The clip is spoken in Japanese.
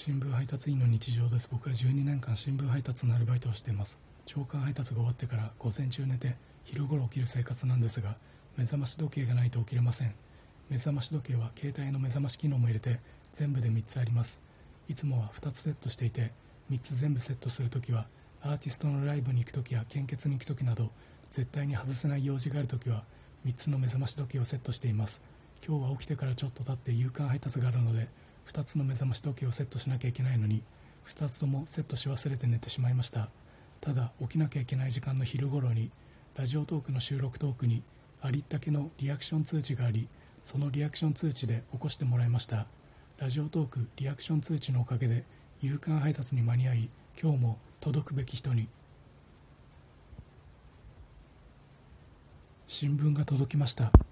新聞配達員の日常です。僕は12年間新聞配達のアルバイトをしています。朝刊配達が終わってから午前中寝て昼頃起きる生活なんですが目覚まし時計がないと起きれません。目覚まし時計は携帯の目覚まし機能も入れて全部で3つあります。いつもは2つセットしていて3つ全部セットするときはアーティストのライブに行くときや献血に行くときなど絶対に外せない用事があるときは3つの目覚まし時計をセットしています。今日は起きてからちょっと経って夕刊配達があるので2つの目覚まし時計をセットしなきゃいけないのに2つともセットし忘れて寝てしまいました。ただ起きなきゃいけない時間の昼頃にラジオトークの収録トークにありったけのリアクション通知がありそのリアクション通知で起こしてもらいました。ラジオトークリアクション通知のおかげで夕刊配達に間に合い今日も届くべき人に。新聞が届きました。